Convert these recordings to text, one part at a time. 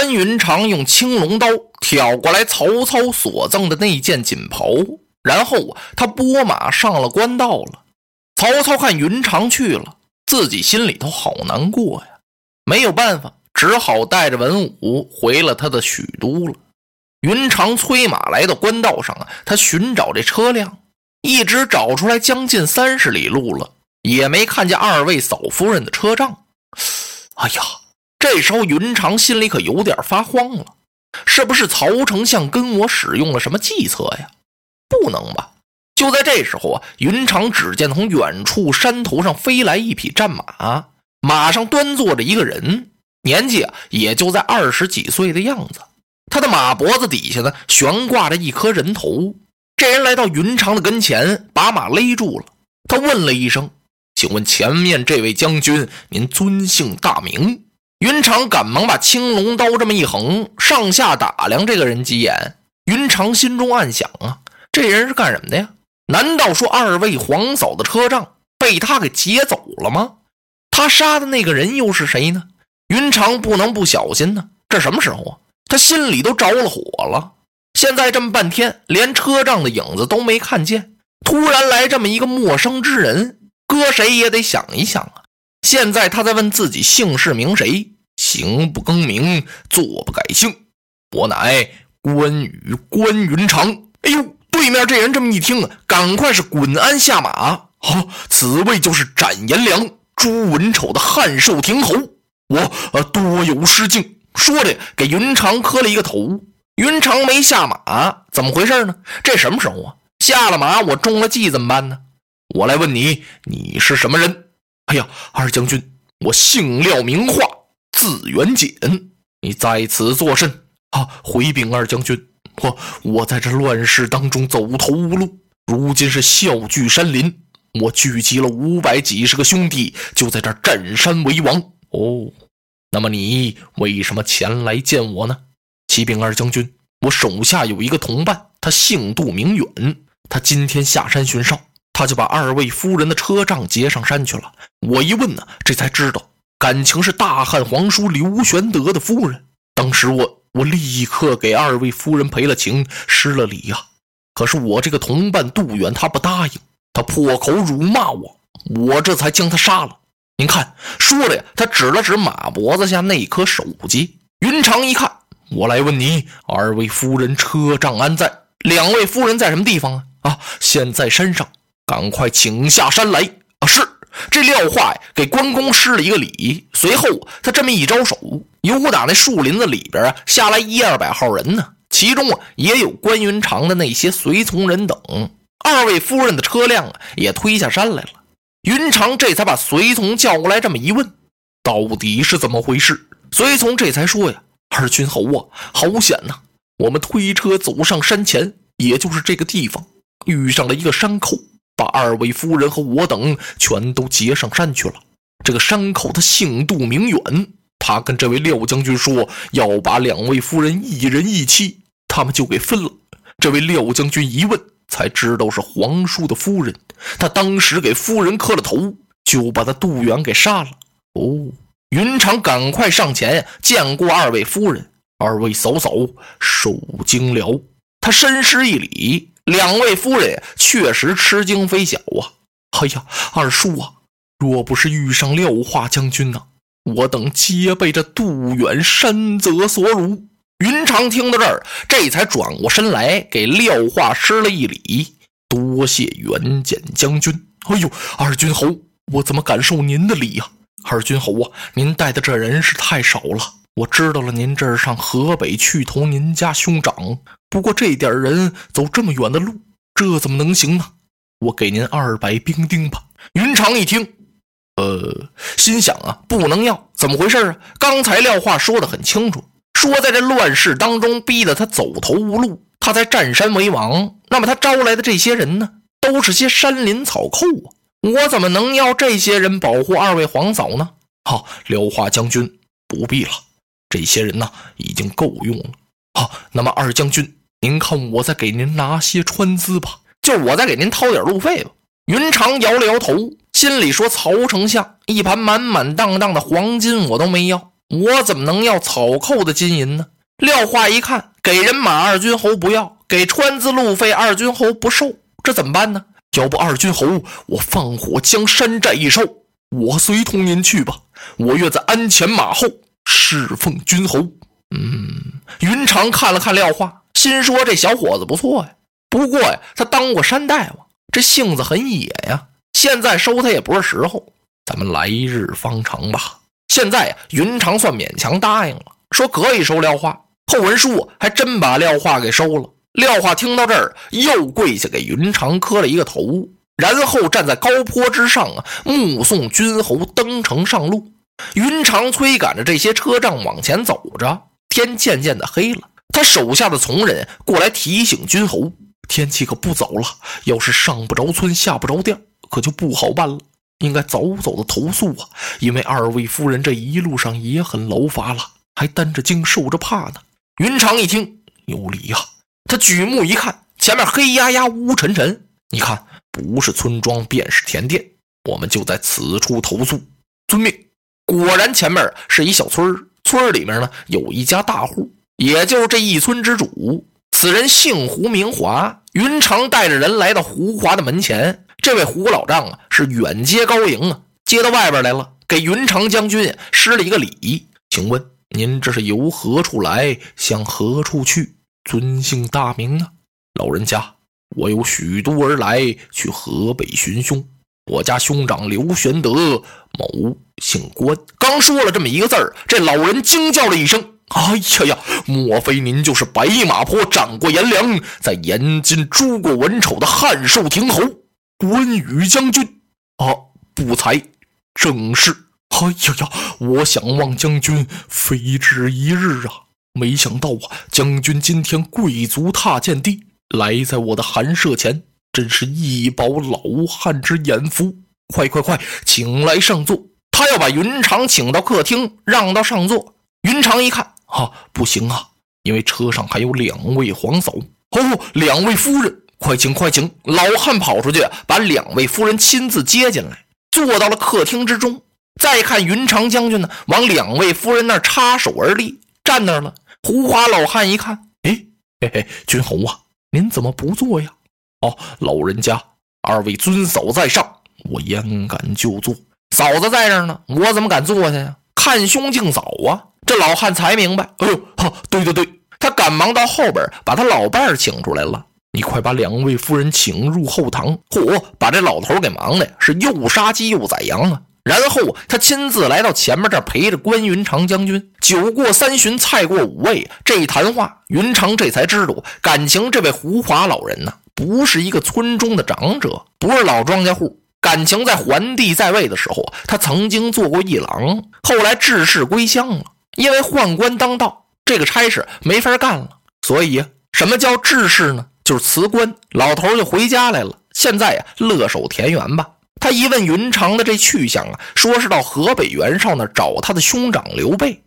关云长用青龙刀挑过来曹操所赠的那件锦袍，然后他拨马上了官道了。曹操看云长去了，自己心里头好难过呀，没有办法，只好带着文武回了他的许都了。云长催马来到官道上啊，他寻找这车辆，一直找出来将近三十里路了，也没看见二位嫂夫人的车仗。哎呀，这时候云长心里可有点发慌了，是不是曹丞相跟我使用了什么计策呀？不能吧！就在这时候啊，云长只见从远处山头上飞来一匹战马，马上端坐着一个人，年纪啊也就在二十几岁的样子。他的马脖子底下呢，悬挂着一颗人头。这人来到云长的跟前，把马勒住了。他问了一声：“请问前面这位将军，您尊姓大名？”云长赶忙把青龙刀这么一横，上下打量这个人几眼。云长心中暗想：啊，这人是干什么的呀？难道说二位皇嫂的车仗被他给劫走了吗？他杀的那个人又是谁呢？云长不能不小心呢。这什么时候啊？他心里都着了火了。现在这么半天，连车仗的影子都没看见，突然来这么一个陌生之人，搁谁也得想一想啊。现在他在问自己姓氏名谁，行不更名，坐不改姓，我乃关羽关云长。哎呦，对面这人这么一听啊，赶快是滚鞍下马。好，此位就是斩颜良、诛文丑的汉寿亭侯，我呃多有失敬。说着，给云长磕了一个头。云长没下马，怎么回事呢？这什么时候啊？下了马，我中了计怎么办呢？我来问你，你是什么人？哎呀，二将军，我姓廖名化，字元简。你在此作甚？啊，回禀二将军，我我在这乱世当中走投无路，如今是笑聚山林，我聚集了五百几十个兄弟，就在这占山为王。哦。那么你为什么前来见我呢？启禀二将军，我手下有一个同伴，他姓杜名远，他今天下山巡哨，他就把二位夫人的车仗劫上山去了。我一问呢，这才知道，感情是大汉皇叔刘玄德的夫人。当时我我立刻给二位夫人赔了情，失了礼呀。可是我这个同伴杜远他不答应，他破口辱骂我，我这才将他杀了。您看，说着呀，他指了指马脖子下那颗手级。云长一看，我来问你，二位夫人车仗安在？两位夫人在什么地方啊？啊，现在山上，赶快请下山来。啊，是。这廖化，给关公施了一个礼，随后他这么一招手，由打那树林子里边啊下来一二百号人呢，其中啊也有关云长的那些随从人等。二位夫人的车辆啊也推下山来了。云长这才把随从叫过来，这么一问，到底是怎么回事？随从这才说呀：“二军侯啊，好险呐！我们推车走上山前，也就是这个地方，遇上了一个山寇，把二位夫人和我等全都劫上山去了。这个山口他姓杜名远，他跟这位廖将军说要把两位夫人一人一妻，他们就给分了。这位廖将军一问。”才知道是皇叔的夫人，他当时给夫人磕了头，就把他杜远给杀了。哦，云长赶快上前，见过二位夫人，二位嫂嫂受惊了。他深施一礼，两位夫人确实吃惊非小啊。哎呀，二叔啊，若不是遇上廖化将军呐，我等皆被这杜远山泽所辱。云长听到这儿，这才转过身来给廖化施了一礼，多谢元简将军。哎呦，二军侯，我怎么敢受您的礼呀？二军侯啊，您带的这人是太少了。我知道了，您这是上河北去投您家兄长。不过这点人走这么远的路，这怎么能行呢？我给您二百兵丁吧。云长一听，呃，心想啊，不能要，怎么回事啊？刚才廖化说的很清楚。说，在这乱世当中，逼得他走投无路，他才占山为王。那么他招来的这些人呢，都是些山林草寇啊！我怎么能要这些人保护二位皇嫂呢？好，廖化将军不必了，这些人呢已经够用了。好，那么二将军，您看我再给您拿些川资吧，就我再给您掏点路费吧。云长摇了摇头，心里说：“曹丞相，一盘满满当当的黄金我都没要。”我怎么能要草寇的金银呢？廖化一看，给人马二军侯不要，给川资路费二军侯不受，这怎么办呢？要不二军侯，我放火将山寨一烧，我随同您去吧。我愿在鞍前马后侍奉君侯。嗯，云长看了看廖化，心说这小伙子不错呀。不过呀，他当过山大王，这性子很野呀。现在收他也不是时候，咱们来日方长吧。现在呀，云长算勉强答应了，说可以收廖化。后文书还真把廖化给收了。廖化听到这儿，又跪下给云长磕了一个头，然后站在高坡之上啊，目送君侯登城上路。云长催赶着这些车仗往前走着，天渐渐的黑了。他手下的从人过来提醒君侯：天气可不早了，要是上不着村下不着店，可就不好办了。应该早早的投宿啊，因为二位夫人这一路上也很劳乏了，还担着惊受着怕呢。云长一听有理呀，他举目一看，前面黑压压、乌沉沉，你看不是村庄便是田店，我们就在此处投宿。遵命。果然，前面是一小村村里面呢有一家大户，也就是这一村之主。此人姓胡，名华。云长带着人来到胡华的门前，这位胡老丈啊是远接高迎啊，接到外边来了，给云长将军施了一个礼，请问。您这是由何处来，向何处去？尊姓大名呢？老人家，我有许都而来，去河北寻兄。我家兄长刘玄德，某姓关。刚说了这么一个字儿，这老人惊叫了一声：“哎呀呀！莫非您就是白马坡斩过颜良，在延津诛过文丑的汉寿亭侯关羽将军？”啊，不才，正是。哎呀呀！我想望将军非止一日啊！没想到啊，将军今天贵族踏见地，来在我的寒舍前，真是一饱老汉之眼福。快快快，请来上座。他要把云长请到客厅，让到上座。云长一看，啊，不行啊，因为车上还有两位皇嫂哦，两位夫人，快请快请！老汉跑出去，把两位夫人亲自接进来，坐到了客厅之中。再看云长将军呢，往两位夫人那儿插手而立，站那儿了。胡华老汉一看，哎，嘿嘿，君侯啊，您怎么不坐呀？哦，老人家，二位尊嫂在上，我焉敢就坐？嫂子在这呢，我怎么敢坐下呀？看兄敬嫂啊！这老汉才明白，哎呦，哈，对对对，他赶忙到后边把他老伴儿请出来了。你快把两位夫人请入后堂。嚯，把这老头给忙的是又杀鸡又宰羊啊！然后他亲自来到前面这陪着关云长将军。酒过三巡，菜过五味，这一谈话，云长这才知道，感情这位胡华老人呢，不是一个村中的长者，不是老庄稼户。感情在桓帝在位的时候，他曾经做过一郎，后来致仕归乡了。因为宦官当道，这个差事没法干了，所以什么叫致仕呢？就是辞官，老头就回家来了。现在呀，乐守田园吧。他一问云长的这去向啊，说是到河北袁绍那找他的兄长刘备。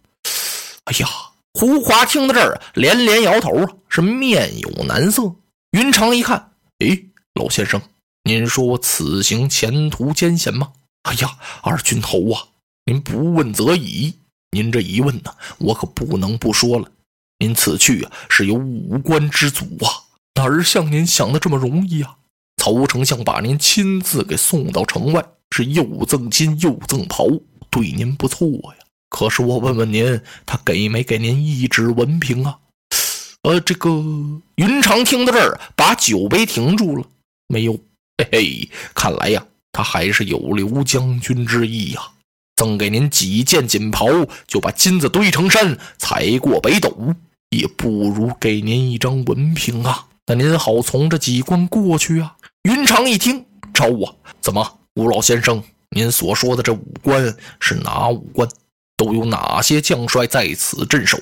哎呀，胡华听到这儿连连摇头啊，是面有难色。云长一看，哎，老先生，您说我此行前途艰险吗？哎呀，二军侯啊，您不问则已，您这一问呢，我可不能不说了。您此去啊，是有五官之阻啊，哪儿像您想的这么容易啊？曹丞相把您亲自给送到城外，是又赠金又赠袍，对您不错呀。可是我问问您，他给没给您一纸文凭啊？呃，这个云长听到这儿，把酒杯停住了，没有。嘿嘿，看来呀，他还是有刘将军之意呀。赠给您几件锦袍，就把金子堆成山，踩过北斗，也不如给您一张文凭啊。那您好从这几关过去啊。云长一听，招啊！怎么，吴老先生，您所说的这五关是哪五关？都有哪些将帅在此镇守？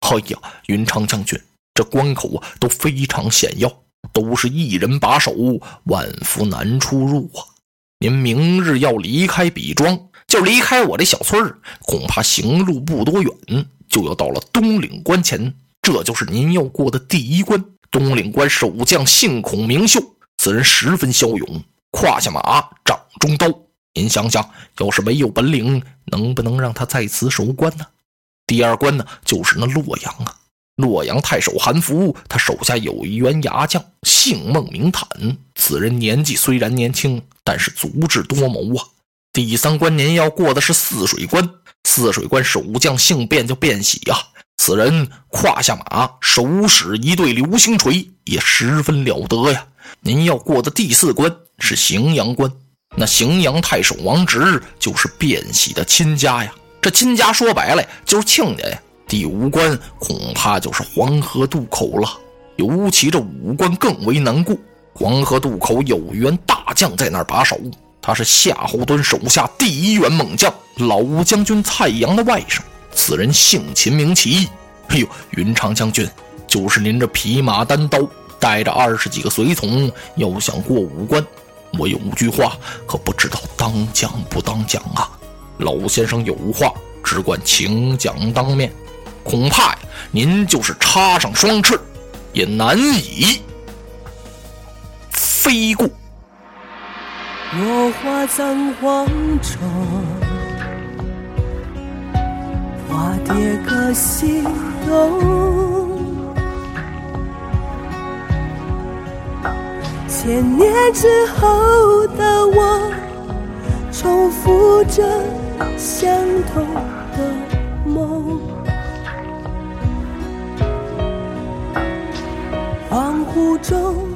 哎呀，云长将军，这关口啊都非常险要，都是一人把守，万夫难出入啊！您明日要离开比庄，就离开我这小村儿，恐怕行路不多远，就要到了东岭关前，这就是您要过的第一关。东岭关守将姓孔名秀。此人十分骁勇，胯下马，掌中刀。您想想，要是没有本领，能不能让他在此守关呢？第二关呢，就是那洛阳啊。洛阳太守韩福，他手下有一员牙将，姓孟名坦。此人年纪虽然年轻，但是足智多谋啊。第三关您要过的是泗水关，泗水关守将姓卞，叫卞喜呀。此人胯下马，手使一对流星锤，也十分了得呀。您要过的第四关是荥阳关，那荥阳太守王直就是卞喜的亲家呀。这亲家说白了就是亲家呀。第五关恐怕就是黄河渡口了，尤其这五关更为难过。黄河渡口有员大将在那儿把守，他是夏侯惇手下第一员猛将，老吴将军蔡阳的外甥。此人姓秦名齐。哎呦，云长将军，就是您这匹马单刀，带着二十几个随从，要想过五关，我有句话可不知道当讲不当讲啊。老先生有话，只管请讲当面。恐怕呀，您就是插上双翅，也难以飞过。落花葬黄冢，花蝶各西东。千年之后的我，重复着相同雾中。